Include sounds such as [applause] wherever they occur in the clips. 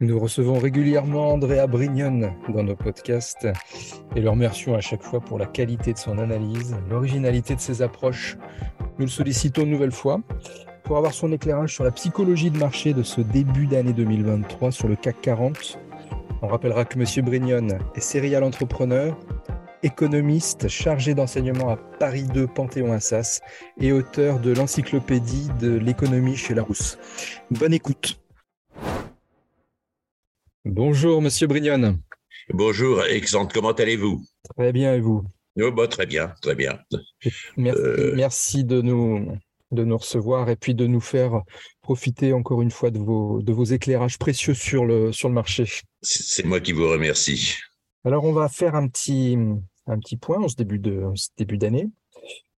Nous recevons régulièrement Andrea Brignon dans nos podcasts et le remercions à chaque fois pour la qualité de son analyse, l'originalité de ses approches. Nous le sollicitons une nouvelle fois pour avoir son éclairage sur la psychologie de marché de ce début d'année 2023 sur le CAC 40. On rappellera que M. Brignon est serial entrepreneur, économiste chargé d'enseignement à Paris 2 Panthéon-Assas et auteur de l'encyclopédie de l'économie chez Larousse. Bonne écoute. Bonjour, Monsieur Brignon. Bonjour, Alexandre, comment allez-vous? Très bien, et vous? Oh, bah, Très bien, très bien. Merci, euh, de, nous, de nous recevoir et puis de nous faire profiter encore une fois de vos, de vos éclairages précieux sur le, sur le marché. C'est moi qui vous remercie. Alors, on va faire un petit, un petit point en ce début d'année.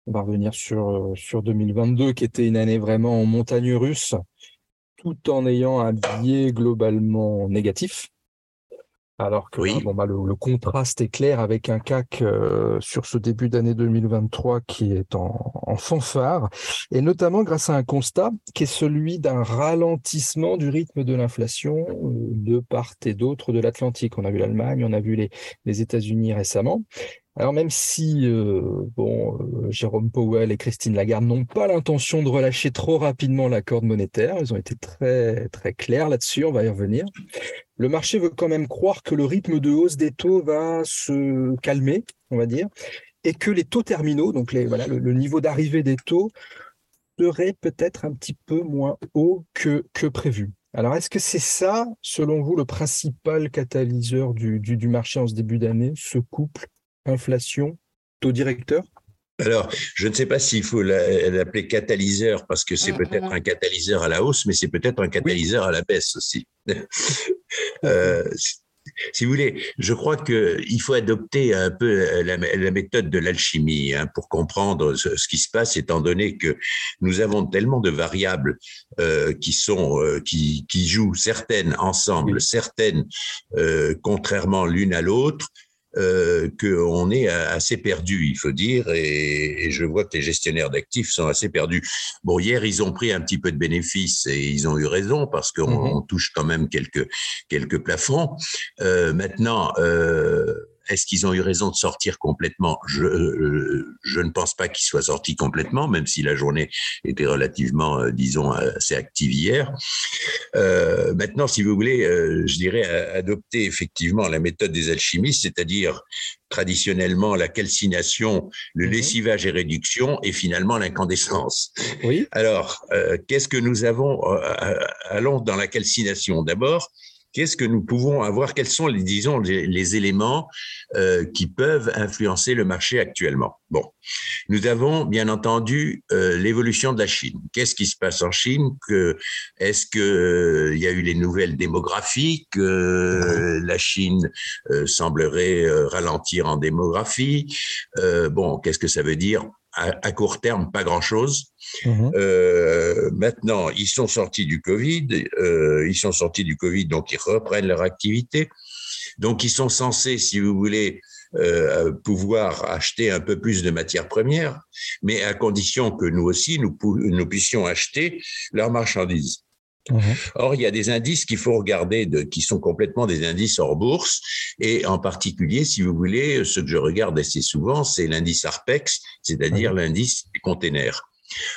On va revenir sur, sur 2022, qui était une année vraiment en montagne russe tout en ayant un biais globalement négatif. Alors que bon, bah, le, contraste est clair avec un CAC euh, sur ce début d'année 2023 qui est en, en, fanfare, et notamment grâce à un constat qui est celui d'un ralentissement du rythme de l'inflation euh, de part et d'autre de l'Atlantique. On a vu l'Allemagne, on a vu les, les États-Unis récemment, alors même si euh, bon, euh, Jérôme Powell et Christine Lagarde n'ont pas l'intention de relâcher trop rapidement la corde monétaire, ils ont été très très clairs là-dessus, on va y revenir. Le marché veut quand même croire que le rythme de hausse des taux va se calmer, on va dire, et que les taux terminaux, donc le, niveau d'arrivée des taux, serait peut-être un petit peu moins haut que, que prévu. Alors, est-ce que c'est ça, selon vous, le principal catalyseur du marché en ce début d'année, ce couple inflation, taux directeur? Alors, je ne sais pas s'il faut l'appeler catalyseur parce que c'est mm, peut-être un catalyseur à la hausse, mais c'est peut-être un catalyseur à la baisse aussi. [laughs] euh, si vous voulez, je crois qu'il faut adopter un peu la, méthode de l'alchimie hein, pour comprendre ce, qui se passe, étant donné que nous avons tellement de variables euh, qui sont euh, qui, qui, jouent certaines ensemble, certaines euh, contrairement l'une à l'autre, euh, qu'on est assez perdu, il faut dire, et, je vois que les gestionnaires d'actifs sont assez perdus. Bon, hier, ils ont pris un petit peu de bénéfices et ils ont eu raison parce qu'on mmh touche quand même quelques, quelques plafonds. Euh, maintenant, euh, est-ce qu'ils ont eu raison de sortir complètement? Je, euh, je ne pense pas qu'ils soient sortis complètement, même si la journée était relativement, euh, disons, assez active hier. Euh, maintenant, si vous voulez, euh, je dirais adopter effectivement la méthode des alchimistes, c'est-à-dire traditionnellement la calcination, le mhm. lessivage et réduction, et finalement l'incandescence. Oui. Alors, qu'est-ce que nous avons Allons dans la calcination? D'abord, qu'est-ce que nous pouvons avoir? Quels sont, les, disons, les, éléments euh, qui peuvent influencer le marché actuellement? Bon, nous avons bien entendu euh, l'évolution de la Chine. Qu'est-ce qui se passe en Chine? Est-ce qu'il euh, y a eu les nouvelles démographiques? Que La Chine semblerait ralentir en démographie? bon, qu'est-ce que ça veut dire? À, court terme, pas grand-chose. Mhm. Euh, maintenant, ils sont sortis du Covid, euh, ils sont sortis du Covid, donc ils reprennent leur activité. Donc, ils sont censés, si vous voulez, euh, pouvoir acheter un peu plus de matières premières, mais à condition que nous aussi, nous, nous puissions acheter leurs marchandises. Mhm. Or, il y a des indices qu'il faut regarder, de, qui sont complètement des indices hors bourse, et en particulier, si vous voulez, ce que je regarde assez souvent, c'est l'indice ARPEX, c'est-à-dire l'indice des containers.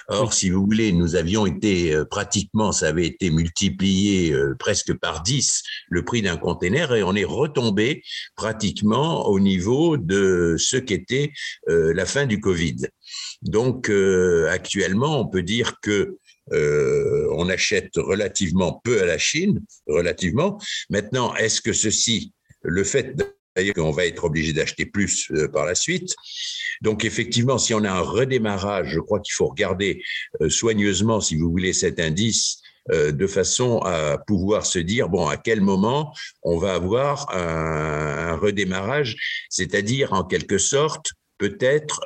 Or, si vous voulez, nous avions été euh, pratiquement, ça avait été multiplié euh, presque par 10 le prix d'un container et on est retombé pratiquement au niveau de ce qu'était euh, la fin du Covid. Donc, actuellement, on peut dire que euh, on achète relativement peu à la Chine, relativement. Maintenant, est-ce que ceci, le fait qu'on va être obligé d'acheter plus euh, par la suite. Donc effectivement, si on a un redémarrage, je crois qu'il faut regarder euh, soigneusement, si vous voulez, cet indice de façon à pouvoir se dire bon à quel moment on va avoir un redémarrage, c'est-à-dire en quelque sorte peut-être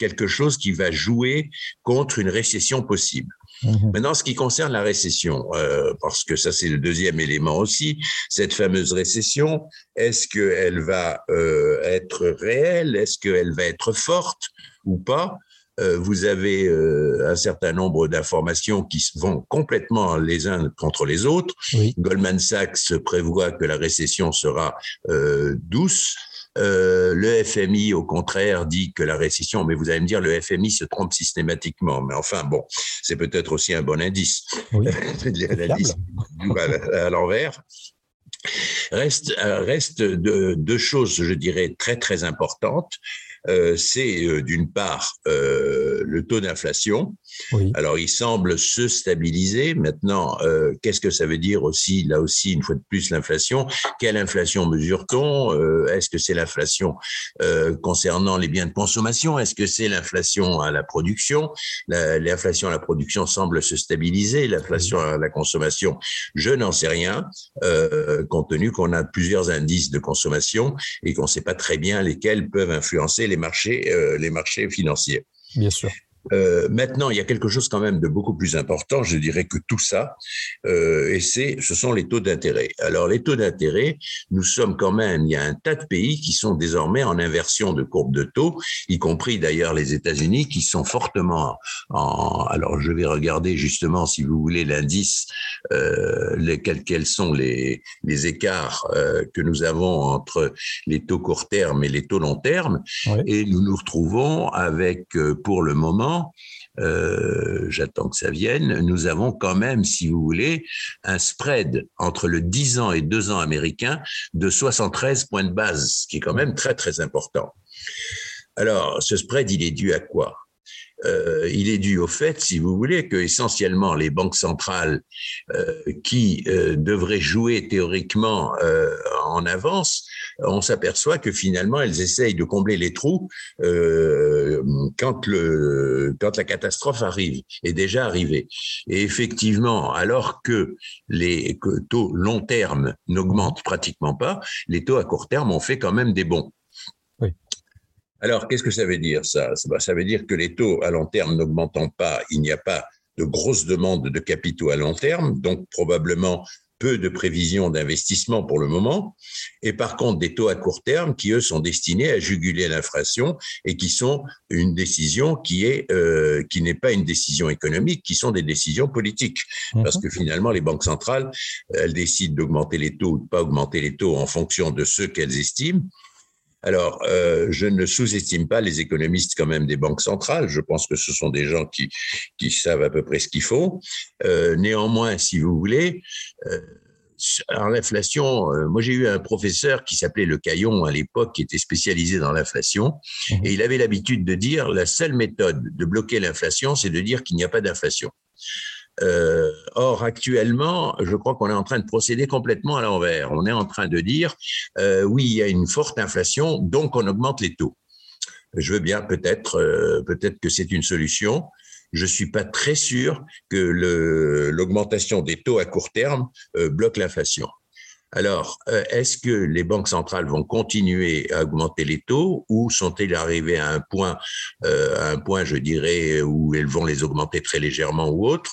quelque chose qui va jouer contre une récession possible. Mhm. Maintenant, ce qui concerne la récession, euh, parce que ça c'est le deuxième élément aussi, cette fameuse récession, est-ce qu'elle va euh, être réelle? Est-ce qu'elle va être forte ou pas? Euh, vous avez euh, un certain nombre d'informations qui vont complètement les uns contre les autres. Goldman Sachs prévoit que la récession sera euh, douce. Le FMI, au contraire, dit que la récession, mais vous allez me dire, le FMI se trompe systématiquement. Mais enfin, bon, c'est peut-être aussi un bon indice. Oui. [laughs] l'indice à l'envers. Reste, reste deux choses, je dirais, très, très importantes. Euh, c'est euh, d'une part euh, le taux d'inflation. Alors, il semble se stabiliser. Maintenant, qu'est-ce que ça veut dire aussi, là aussi, une fois de plus, l'inflation? Quelle inflation mesure-t-on? Est-ce que c'est l'inflation concernant les biens de consommation? Est-ce que c'est l'inflation à la production? L'inflation à la production semble se stabiliser. L'inflation à la consommation, je n'en sais rien, compte tenu qu'on a plusieurs indices de consommation et qu'on ne sait pas très bien lesquels peuvent influencer les les marchés, euh, les marchés financiers. Bien sûr. Euh, maintenant, il y a quelque chose quand même de beaucoup plus important, je dirais que tout ça, euh, et c'est, ce sont les taux d'intérêt. Alors, les taux d'intérêt, nous sommes quand même, il y a un tas de pays qui sont désormais en inversion de courbe de taux, y compris d'ailleurs les États-Unis, qui sont fortement en. Alors, je vais regarder justement, si vous voulez, l'indice, euh, quels sont les, les écarts euh, que nous avons entre les taux court terme et les taux long terme, et nous nous retrouvons avec, pour le moment, euh, j'attends que ça vienne, nous avons quand même, si vous voulez, un spread entre le 10 ans et 2 ans américain de 73 points de base, ce qui est quand même très, très important. Alors, ce spread, il est dû à quoi? Euh, il est dû au fait, si vous voulez, que essentiellement les banques centrales euh, qui euh, devraient jouer théoriquement en avance, on s'aperçoit que finalement elles essayent de combler les trous quand le quand la catastrophe arrive est déjà arrivée. Et effectivement, alors que les taux long terme n'augmentent pratiquement pas, les taux à court terme ont fait quand même des bons. Alors, qu'est-ce que ça veut dire ça? Ça veut dire que les taux à long terme n'augmentant pas, il n'y a pas de grosses demandes de capitaux à long terme, donc probablement peu de prévisions d'investissement pour le moment, et par contre des taux à court terme qui, eux, sont destinés à juguler l'inflation et qui sont une décision qui est euh, qui n'est pas une décision économique, qui sont des décisions politiques, parce que finalement les banques centrales, elles décident d'augmenter les taux ou de pas augmenter les taux en fonction de ce qu'elles estiment. Alors, euh, je ne sous-estime pas les économistes quand même des banques centrales. Je pense que ce sont des gens qui, qui savent à peu près ce qu'ils font. Euh, néanmoins, si vous voulez, euh, alors l'inflation, moi j'ai eu un professeur qui s'appelait Le Caillon à l'époque, qui était spécialisé dans l'inflation, mmh. et il avait l'habitude de dire la seule méthode de bloquer l'inflation, c'est de dire qu'il n'y a pas d'inflation. Euh, or, actuellement, je crois qu'on est en train de procéder complètement à l'envers. On est en train de dire, euh, oui, il y a une forte inflation, donc on augmente les taux. Je veux bien, peut-être, euh, peut-être que c'est une solution. Je suis pas très sûr que l'augmentation des taux à court terme bloque l'inflation. Alors, est-ce que les banques centrales vont continuer à augmenter les taux ou sont-elles arrivées à un point, à un point, je dirais, où elles vont les augmenter très légèrement ou autre?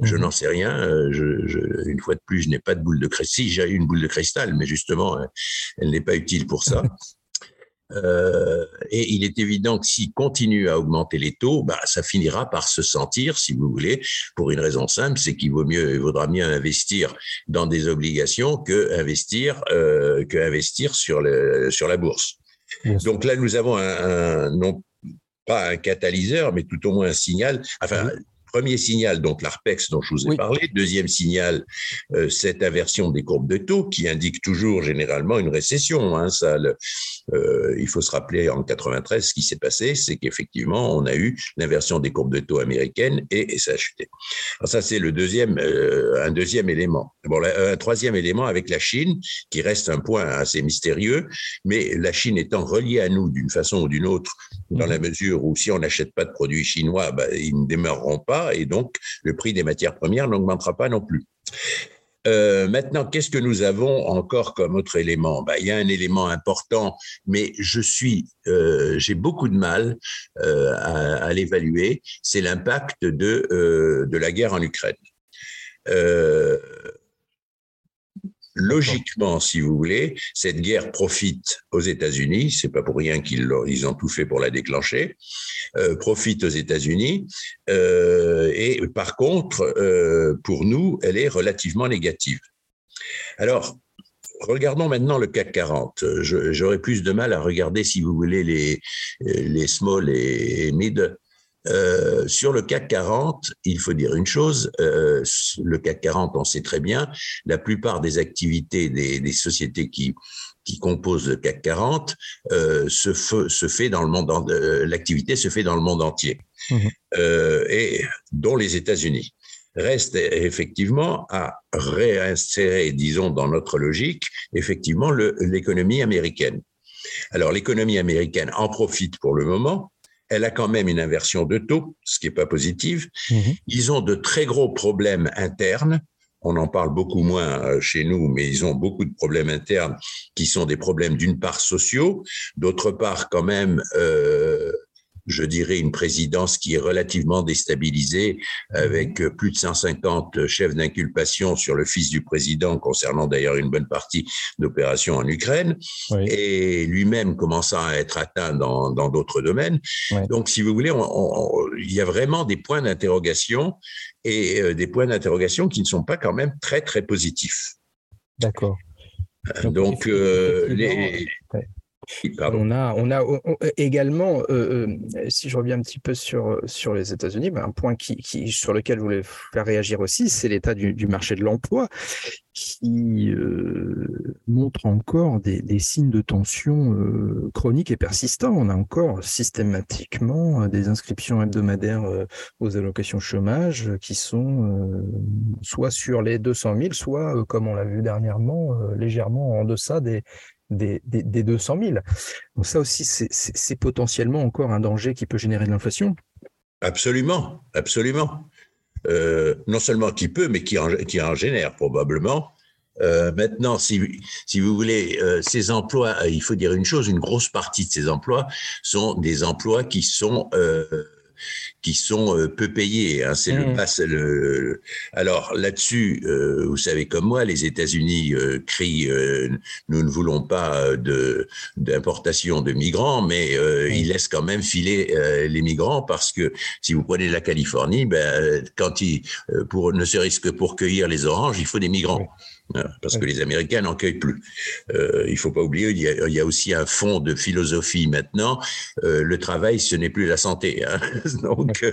Je mhm. n'en sais rien. Euh, je, une fois de plus, je n'ai pas de boule de cristal. Si, j'ai une boule de cristal, mais justement, euh, elle n'est pas utile pour ça. [laughs] Euh, et il est évident que s'il continue à augmenter les taux, bah, ça finira par se sentir, si vous voulez, pour une raison simple, c'est qu'il vaut mieux, il vaudra mieux investir dans des obligations que investir, euh, que investir sur, le, sur la bourse. Donc là, nous avons un, un, non pas un catalyseur, mais tout au moins un signal. Enfin, Premier signal, donc l'ARPEX dont je vous ai parlé. Deuxième signal, euh, cette inversion des courbes de taux qui indique toujours généralement une récession. Hein, ça, euh, il faut se rappeler en 93 ce qui s'est passé, c'est qu'effectivement on a eu l'inversion des courbes de taux américaines et, ça a chuté. Alors ça c'est le deuxième, euh, un deuxième élément. Bon, un troisième élément avec la Chine qui reste un point assez mystérieux, mais la Chine étant reliée à nous d'une façon ou d'une autre, dans la mesure où si on n'achète pas de produits chinois, ben, ils ne demeureront pas et donc le prix des matières premières n'augmentera pas non plus. Euh, maintenant, qu'est-ce que nous avons encore comme autre élément? Ben, Il y a un élément important, mais je suis, euh, j'ai beaucoup de mal euh, à, l'évaluer. C'est l'impact de de la guerre en Ukraine. Logiquement, si vous voulez, cette guerre profite aux États-Unis. C'est pas pour rien qu'ils ils ont tout fait pour la déclencher. Euh, profite aux États-Unis. Euh, et par contre, euh, pour nous, elle est relativement négative. Alors, regardons maintenant le CAC 40. J'aurais plus de mal à regarder, si vous voulez, les, les small et mid euh, sur le CAC 40, il faut dire une chose, euh, le CAC 40, on sait très bien, la plupart des activités des, des sociétés qui, qui composent le CAC 40 euh, se, se, fait dans le monde, l'activité se fait dans le monde entier, mmh. et dont les États-Unis. Reste effectivement à réinsérer, disons, dans notre logique, effectivement, l'économie américaine. Alors, l'économie américaine en profite pour le moment, elle a quand même une inversion de taux, ce qui n'est pas positif. Mhm. Ils ont de très gros problèmes internes. On en parle beaucoup moins euh, chez nous, mais ils ont beaucoup de problèmes internes qui sont des problèmes d'une part sociaux, d'autre part quand même euh, je dirais, une présidence qui est relativement déstabilisée, avec mhm. plus de 150 chefs d'inculpation sur le fils du président, concernant d'ailleurs une bonne partie d'opérations en Ukraine, et lui-même commençant à être atteint dans d'autres domaines. Donc, si vous voulez, il y a vraiment des points d'interrogation et euh, des points d'interrogation qui ne sont pas quand même très, très positifs. D'accord. Donc, euh, les, on a, également, euh, euh, si je reviens un petit peu sur, les États-Unis, ben, un point sur lequel je voulais faire réagir aussi, c'est l'état du, marché de l'emploi qui euh, montre encore des, signes de tension chronique et persistants. On a encore systématiquement des inscriptions hebdomadaires aux allocations chômage qui sont soit sur les 200 000, soit, comme on l'a vu dernièrement, légèrement en deçà des, des, des, 200 000. Donc ça aussi, c'est potentiellement encore un danger qui peut générer de l'inflation. Absolument, absolument. Euh, non seulement qui peut, mais qui en, qui en génère probablement. Euh, maintenant, si, si vous voulez, euh, ces emplois, il faut dire une chose, une grosse partie de ces emplois sont des emplois qui sont qui sont euh, peu payés. Hein, c'est le mmh. pass. Le... Alors là-dessus, euh, vous savez comme moi, les États-Unis euh, crient nous ne voulons pas de d'importation de migrants, mais mmh. ils laissent quand même filer les migrants parce que si vous prenez la Californie, ben quand ils pour ne serait-ce que pour cueillir les oranges, il faut des migrants. Parce que les Américains n'en cueillent plus. Euh, il faut pas oublier, il y, a, il y, a, aussi un fond de philosophie maintenant. Euh, le travail, ce n'est plus la santé. Hein. [laughs] Donc,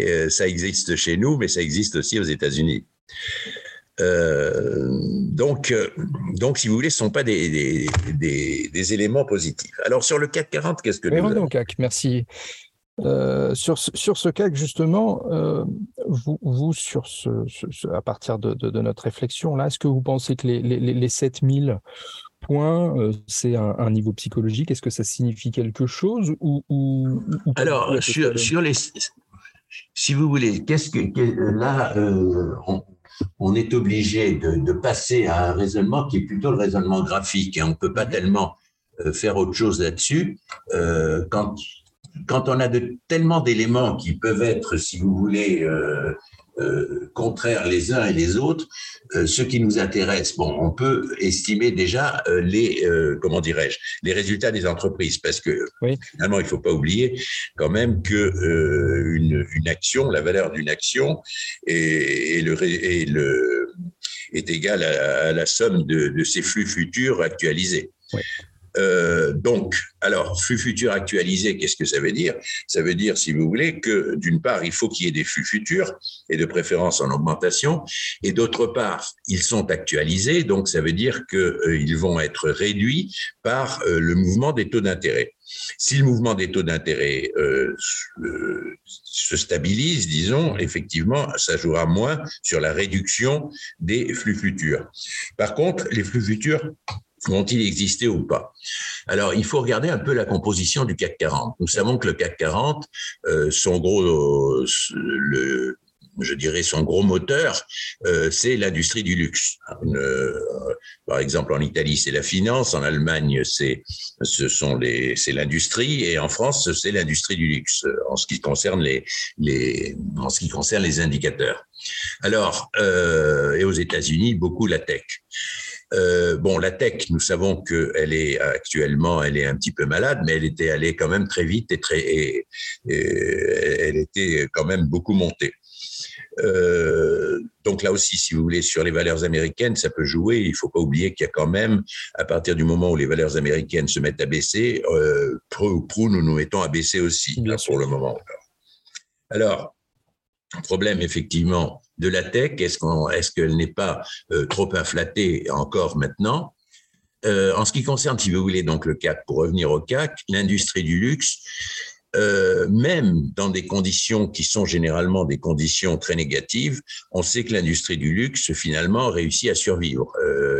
euh, ça existe chez nous, mais ça existe aussi aux États-Unis. Donc, donc, si vous voulez, ce ne sont pas des, des, des, des, éléments positifs. Alors, sur le CAC 40, qu'est-ce que nous avons? Merci. Euh, sur, sur ce cas, justement, euh, vous, vous, sur ce, à partir de, de, notre réflexion, là, est-ce que vous pensez que les, les, les 7000 points, euh, c'est un, un, niveau psychologique? Est-ce que ça signifie quelque chose ou, ou, Alors, sur, sur, les. Si vous voulez, qu'est-ce que. là, on, on, est obligé de, de, passer à un raisonnement qui est plutôt le raisonnement graphique. et On ne peut pas tellement faire autre chose là-dessus. quand quand on a de, tellement d'éléments qui peuvent être, si vous voulez, euh, euh, contraires les uns et les autres, euh, ce qui nous intéresse, bon, on peut estimer déjà euh, les, comment dirais-je, les résultats des entreprises, parce que finalement, il faut pas oublier quand même que une, une, action, la valeur d'une action, le, le, est égale à, la somme de, de ses flux futurs actualisés. Oui. Euh, donc, alors, flux futurs actualisés, qu'est-ce que ça veut dire? Ça veut dire, si vous voulez, que d'une part, il faut qu'il y ait des flux futurs, et de préférence en augmentation, et d'autre part, ils sont actualisés, donc ça veut dire qu'ils euh, vont être réduits par euh, le mouvement des taux d'intérêt. Si le mouvement des taux d'intérêt euh, se stabilise, disons, effectivement, ça jouera moins sur la réduction des flux futurs. Par contre, les flux futurs vont-ils exister ou pas? Alors, il faut regarder un peu la composition du CAC 40. Nous savons que le CAC 40, euh, son gros, le, je dirais son gros moteur, euh, c'est l'industrie du luxe. Euh, par exemple, en Italie, c'est la finance, en Allemagne, c'est ce sont les c'est l'industrie, et en France, c'est l'industrie du luxe en ce qui concerne les les en ce qui concerne les indicateurs. Alors, euh, et aux États-Unis, beaucoup la tech. Euh, bon, la tech, nous savons qu'elle est actuellement, elle est un petit peu malade, mais elle était allée quand même très vite et très, et, elle était quand même beaucoup montée. Euh, donc là aussi, si vous voulez, sur les valeurs américaines, ça peut jouer. Il faut pas oublier qu'il y a quand même, à partir du moment où les valeurs américaines se mettent à baisser, euh, prou, nous nous mettons à baisser aussi Bien pour le moment. Alors, problème effectivement de la tech, est-ce qu'elle est qu'elle n'est pas euh, trop inflatée encore maintenant? Euh, En ce qui concerne, si vous voulez, donc le CAC, pour revenir au CAC, l'industrie du luxe, euh, même dans des conditions qui sont généralement des conditions très négatives, on sait que l'industrie du luxe finalement réussit à survivre.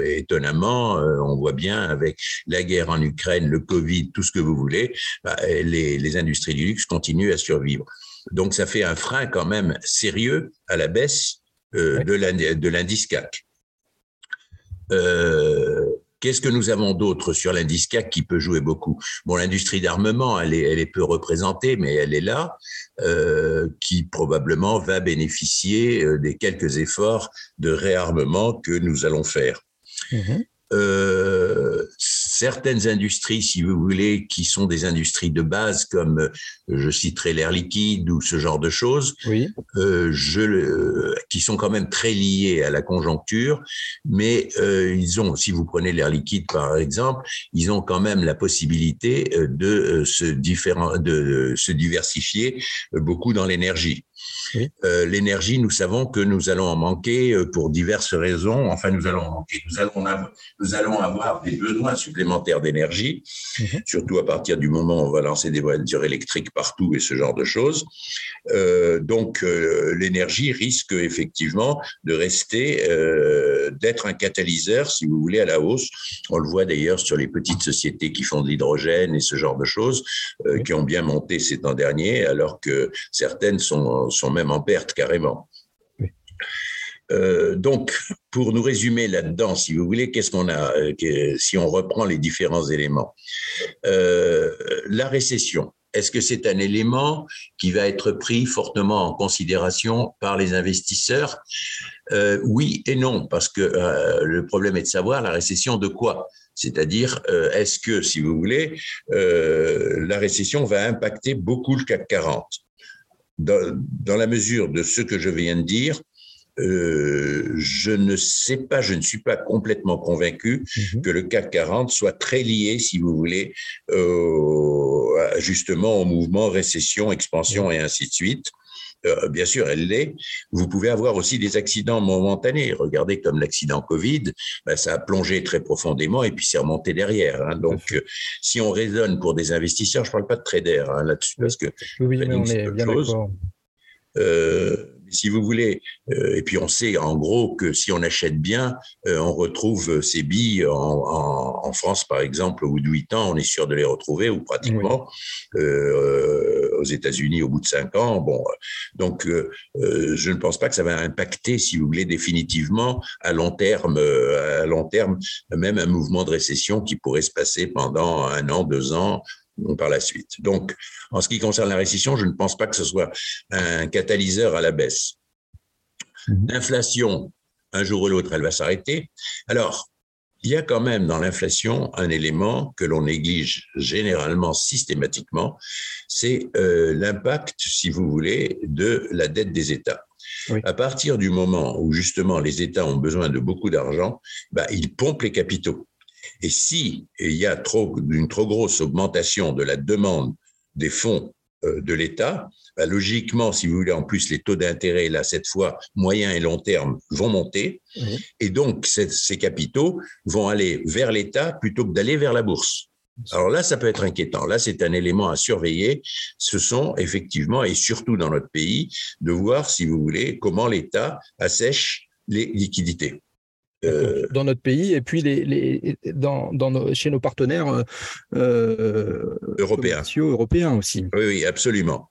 Étonnamment, on voit bien avec la guerre en Ukraine, le Covid, tout ce que vous voulez, bah, les, industries du luxe continuent à survivre. Donc ça fait un frein quand même sérieux à la baisse euh, de l'indice CAC. Euh, Qu'est-ce que nous avons d'autre sur l'indice CAC qui peut jouer beaucoup? Bon, l'industrie d'armement, elle est, elle est peu représentée, mais elle est là, euh, qui probablement va bénéficier des quelques efforts de réarmement que nous allons faire. Mmh euh, certaines industries, si vous voulez, qui sont des industries de base, comme je citerai l'air liquide ou ce genre de choses, oui. euh, je, qui sont quand même très liées à la conjoncture, mais euh, ils ont, si vous prenez l'air liquide par exemple, ils ont quand même la possibilité euh, de euh, se, de se diversifier beaucoup dans l'énergie. Euh, l'énergie, nous savons que nous allons en manquer euh, pour diverses raisons. Enfin, nous allons en manquer. Nous allons avoir, nous allons avoir des besoins supplémentaires d'énergie, mhm. surtout à partir du moment où on va lancer des voitures électriques partout et ce genre de choses. Euh, donc, euh, l'énergie risque effectivement de rester, d'être un catalyseur, si vous voulez, à la hausse. On le voit d'ailleurs sur les petites sociétés qui font de l'hydrogène et ce genre de choses, qui ont bien monté ces temps derniers, alors que certaines sont, sont même en perte carrément. Euh, donc, pour nous résumer là-dedans, si vous voulez, qu'est-ce qu'on a, si on reprend les différents éléments? Euh, La récession, est-ce que c'est un élément qui va être pris fortement en considération par les investisseurs? Euh, Oui et non, parce que euh, le problème est de savoir la récession de quoi? C'est-à-dire, euh, est-ce que, si vous voulez, la récession va impacter beaucoup le CAC 40 dans, dans, la mesure de ce que je viens de dire, euh, je ne sais pas, je ne suis pas complètement convaincu mhm. que le CAC 40 soit très lié, si vous voulez, euh, justement au mouvement récession, expansion et ainsi de suite. Euh, bien sûr, elle l'est. Vous pouvez avoir aussi des accidents momentanés. Regardez comme l'accident Covid, ben, ça a plongé très profondément et puis c'est remonté derrière. Hein. Donc, si on raisonne pour des investisseurs, je ne parle pas de traders hein, là-dessus parce que oui, mais on est bien d'accord. Euh, si vous voulez, euh, et puis on sait en gros que si on achète bien, euh, on retrouve ces billes en, France, par exemple, au bout de huit ans, on est sûr de les retrouver, ou pratiquement, aux États-Unis au bout de cinq ans. Bon, donc je ne pense pas que ça va impacter, si vous voulez, définitivement à long terme, à long terme, même un mouvement de récession qui pourrait se passer pendant un an, deux ans, par la suite. Donc, en ce qui concerne la récession, je ne pense pas que ce soit un catalyseur à la baisse. Mhm. L'inflation, un jour ou l'autre, elle va s'arrêter. Alors, il y a quand même dans l'inflation un élément que l'on néglige généralement systématiquement, c'est euh, l'impact, si vous voulez, de la dette des États. À partir du moment où justement les États ont besoin de beaucoup d'argent, bah, ils pompent les capitaux. Et si il y a trop, une trop grosse augmentation de la demande des fonds de l'État, bah, logiquement, si vous voulez, en plus, les taux d'intérêt, là, cette fois, moyen et long terme, vont monter. Et donc, ces capitaux vont aller vers l'État plutôt que d'aller vers la bourse. Alors là, ça peut être inquiétant. Là, c'est un élément à surveiller. Ce sont effectivement, et surtout dans notre pays, de voir, si vous voulez, comment l'État assèche les liquidités. Euh, dans notre pays et puis les, les dans, dans nos, chez nos partenaires euh, euh européens. européens aussi. Oui, oui, absolument.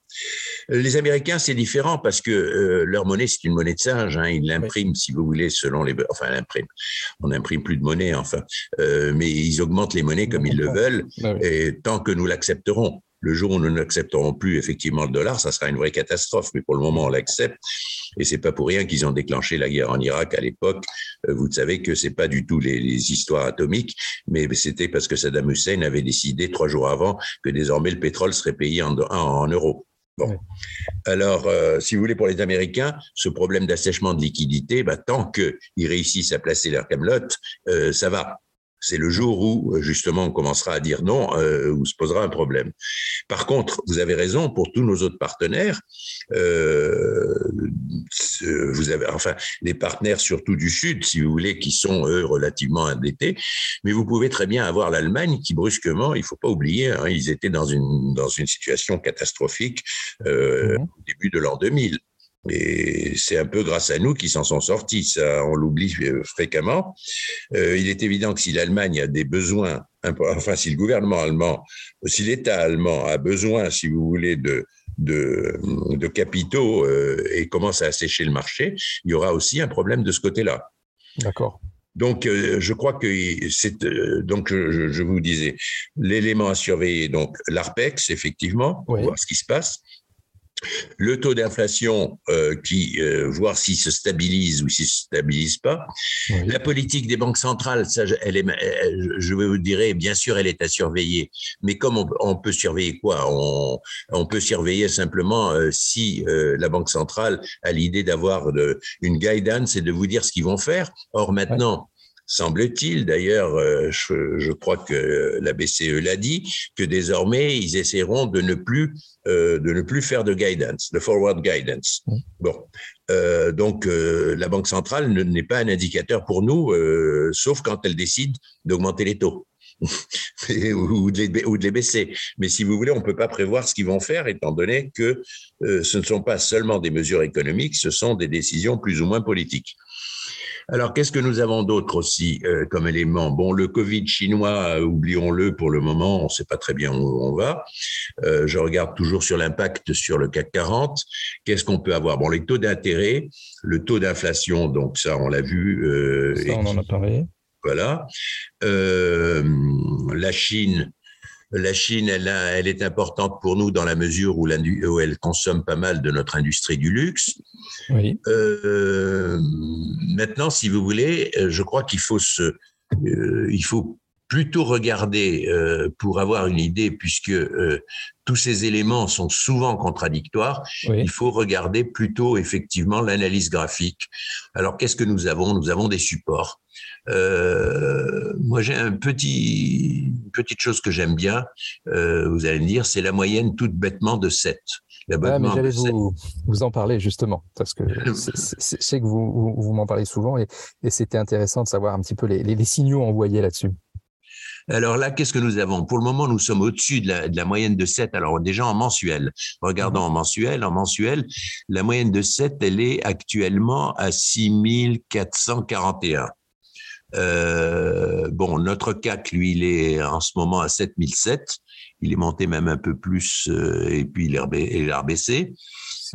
Les Américains, c'est différent parce que euh, leur monnaie, c'est une monnaie de singe. Hein, ils l'impriment, si vous voulez, selon les. Enfin, l'impriment. On n'imprime plus de monnaie, enfin. Mais ils augmentent les monnaies comme ils le veulent, et tant que nous l'accepterons. Le jour où nous n'accepterons plus effectivement le dollar, ça sera une vraie catastrophe. Mais pour le moment, on l'accepte. Et c'est pas pour rien qu'ils ont déclenché la guerre en Irak à l'époque vous savez que c'est pas du tout les, histoires atomiques, mais c'était parce que Saddam Hussein avait décidé trois jours avant que désormais le pétrole serait payé en, en, euros. Bon. Alors, si vous voulez, pour les Américains, ce problème d'assèchement de liquidité, bah, tant qu'ils réussissent à placer leur camelote, ça va c'est le jour où justement on commencera à dire non, euh, où se posera un problème. Par contre, vous avez raison pour tous nos autres partenaires. Euh, vous avez, enfin, les partenaires surtout du Sud, si vous voulez, qui sont eux relativement endettés, mais vous pouvez très bien avoir l'Allemagne qui brusquement, il faut pas oublier, hein, ils étaient dans une dans une situation catastrophique euh, mmh. au début de l'an 2000. Et c'est un peu grâce à nous qu'ils s'en sont sortis. Ça, on l'oublie euh, fréquemment. Euh, il est évident que si l'Allemagne a des besoins, enfin, si le gouvernement allemand, si l'État allemand a besoin, si vous voulez, de, de, de capitaux euh, et commence à assécher le marché, il y aura aussi un problème de ce côté-là. D'accord. Donc, euh, je crois que c'est euh, donc je, je, vous disais l'élément à surveiller. Donc, l'Arpex, effectivement, voir ce qui se passe le taux d'inflation euh, qui euh, voir s'il se stabilise ou s'il se stabilise pas. La politique des banques centrales, ça, elle est, je vous dirais, bien sûr, elle est à surveiller. Mais comme on, peut surveiller quoi? On, on, peut surveiller simplement euh, si la banque centrale a l'idée d'avoir une guidance et de vous dire ce qu'ils vont faire. Or maintenant, semble-t-il. D'ailleurs, euh, je, crois que la BCE l'a dit, que désormais, ils essaieront de ne plus, euh, de ne plus faire de guidance, de forward guidance. Bon. Euh, donc, la Banque centrale n'est pas un indicateur pour nous, sauf quand elle décide d'augmenter les taux. [laughs] ou, de les, ou, de les, baisser. Mais si vous voulez, on ne peut pas prévoir ce qu'ils vont faire, étant donné que ce ne sont pas seulement des mesures économiques, ce sont des décisions plus ou moins politiques. Alors, qu'est-ce que nous avons d'autre aussi euh, comme élément? Bon, le Covid chinois, euh, oublions-le pour le moment, on ne sait pas très bien où on va. Euh, je regarde toujours sur l'impact sur le CAC 40. Qu'est-ce qu'on peut avoir? Bon, les taux d'intérêt, le taux d'inflation, donc ça, on l'a vu. ça, on en a parlé. Voilà. la Chine, la Chine, elle, elle, est importante pour nous dans la mesure où, où, elle consomme pas mal de notre industrie du luxe. Oui. Euh, maintenant, si vous voulez, euh, je crois qu'il faut se, euh, il faut plutôt regarder euh, pour avoir une idée, puisque tous ces éléments sont souvent contradictoires, il faut regarder plutôt effectivement l'analyse graphique. Alors qu'est-ce que nous avons? Nous avons des supports. Euh, moi, j'ai un petit, une petite chose que j'aime bien. Euh, vous allez me dire, c'est la moyenne toute bêtement de 7. Ah, mais j'allais vous, vous, en parler justement, parce que [laughs] je sais que vous, vous, m'en parlez souvent et, et c'était intéressant de savoir un petit peu les, les, les signaux envoyés là-dessus. Alors là, qu'est-ce que nous avons? Pour le moment, nous sommes au-dessus de la, de la, moyenne de 7. Alors déjà en mensuel. Regardons mhm. en mensuel. En mensuel, la moyenne de 7, elle est actuellement à 6441. Euh, bon, notre CAC, lui, il est en ce moment à 7007. Il est monté même un peu plus euh, et puis il est rebaissé.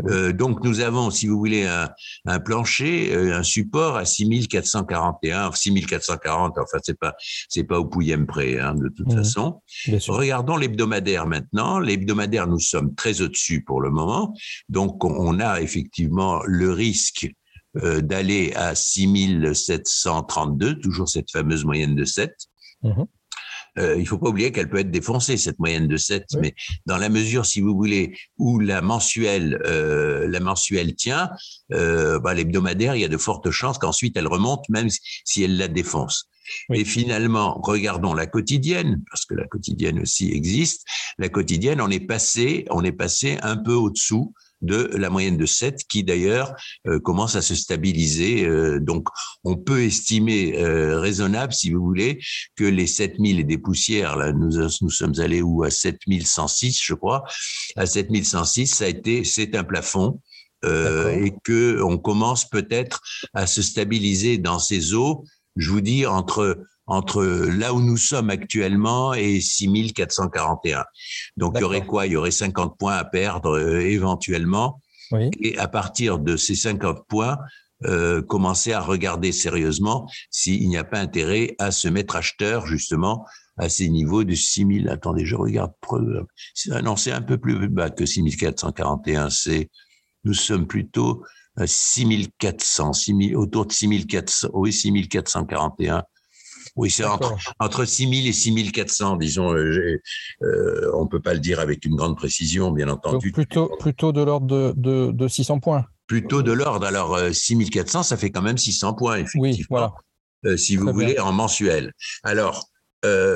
Euh, donc nous avons, si vous voulez, un, un plancher, euh, un support à 6441, 6440. Enfin, c'est pas c'est pas au pouillème près, hein, de toute mmh. façon. Regardons l'hebdomadaire maintenant. L'hebdomadaire, nous sommes très au-dessus pour le moment. Donc on a effectivement le risque euh, d'aller à 6732, toujours cette fameuse moyenne de 7. Mmh. Euh, il faut pas oublier qu'elle peut être défoncée cette moyenne de 7, mais dans la mesure, si vous voulez, où la mensuelle, euh, la mensuelle tient, euh, bah, l'hebdomadaire, il y a de fortes chances qu'ensuite elle remonte, même si elle la défonce. Et finalement, regardons la quotidienne, parce que la quotidienne aussi existe. La quotidienne, on est passé, on est passé un peu au-dessous de la moyenne de 7 qui d'ailleurs euh, commence à se stabiliser. Euh, donc on peut estimer euh, raisonnable, si vous voulez, que les 7000 et des poussières, là nous, nous sommes allés où? À 7106 je crois, à 7106 ça a été, c'est un plafond. et que on commence peut-être à se stabiliser dans ces eaux, je vous dis entre entre là où nous sommes actuellement et 6441. Donc il y aurait quoi? Il y aurait 50 points à perdre euh, éventuellement. Et à partir de ces 50 points, euh, commencer à regarder sérieusement s'il n'y a pas intérêt à se mettre acheteur justement à ces niveaux de 6000. Attendez, je regarde. Non, c'est un peu plus bas que 6441. C'est, nous sommes plutôt 6400, 6000, autour de 6400, oui, 6441. Oui, c'est entre, entre 6000 et 6400, disons. Euh, euh, on ne peut pas le dire avec une grande précision, bien entendu. Donc plutôt, plutôt de l'ordre de, de, de, 600 points. Plutôt de l'ordre. Alors, 6400, ça fait quand même 600 points, effectivement. Oui, voilà. si vous voulez, en mensuel. Alors,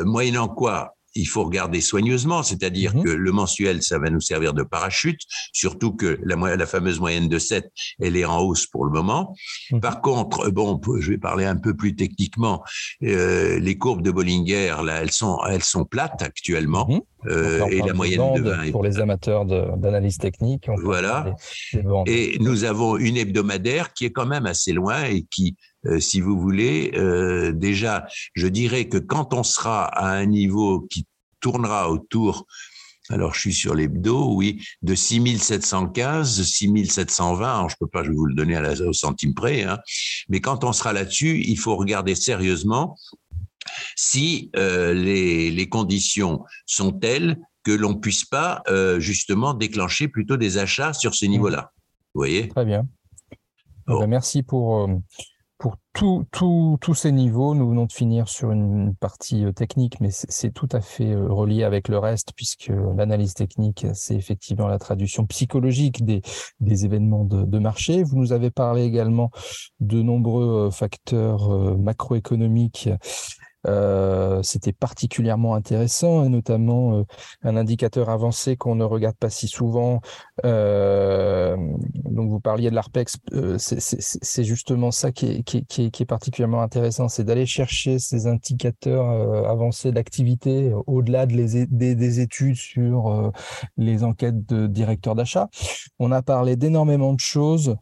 moyennant quoi? Il faut regarder soigneusement, c'est-à-dire mhm. que le mensuel, ça va nous servir de parachute, surtout que la, la fameuse moyenne de 7, elle est en hausse pour le moment. Mhm. Par contre, bon, je vais parler un peu plus techniquement, euh, les courbes de Bollinger, là, elles sont, elles sont plates actuellement. Mhm. Euh, et la moyenne de 20 pour les amateurs d'analyse technique. Voilà. et nous avons une hebdomadaire qui est quand même assez loin et qui euh, si vous voulez. Euh, déjà, je dirais que quand on sera à un niveau qui tournera autour alors, je suis sur l'hebdo, oui, de 6715, 6720. je peux pas, je vais vous le donner à la, au centime près. Hein. Mais quand on sera là-dessus, il faut regarder sérieusement si euh, les, les, conditions sont telles que l'on puisse pas justement déclencher plutôt des achats sur ce mmh. niveau-là. Vous voyez? Très bien. Eh ben, merci pour, pour tous ces niveaux, nous venons de finir sur une partie euh, technique, mais c'est tout à fait euh, relié avec le reste, puisque l'analyse technique, c'est effectivement la traduction psychologique des, des événements de, marché. Vous nous avez parlé également de nombreux euh, facteurs macroéconomiques euh, c'était particulièrement intéressant et notamment euh, un indicateur avancé qu'on ne regarde pas si souvent. Euh, donc vous parliez de l'ARPEX, c'est justement ça qui est, qui qui qui est particulièrement intéressant, c'est d'aller chercher ces indicateurs avancés d'activité au-delà des, des, études sur les enquêtes de directeurs d'achat. On a parlé d'énormément de choses.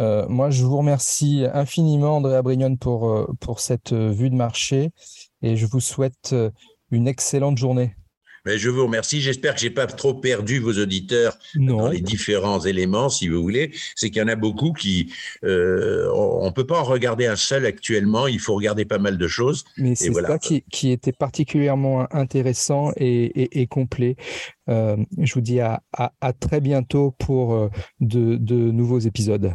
Euh, moi, je vous remercie infiniment, Andrea Brignon, pour, pour cette vue de marché et je vous souhaite euh, une excellente journée. Mais je vous remercie. J'espère que j'ai pas trop perdu vos auditeurs dans les différents éléments, si vous voulez. C'est qu'il y en a beaucoup qui, euh, on peut pas en regarder un seul actuellement. Il faut regarder pas mal de choses. Mais c'est ça qui, qui, était particulièrement intéressant et, et, complet. Euh, je vous dis à, à, à, très bientôt pour euh, de, de nouveaux épisodes.